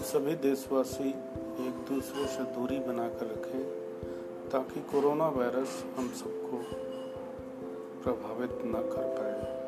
सभी देशवासी एक दूसरे से दूरी बनाकर रखें ताकि कोरोना वायरस हम सबको प्रभावित न कर पाए।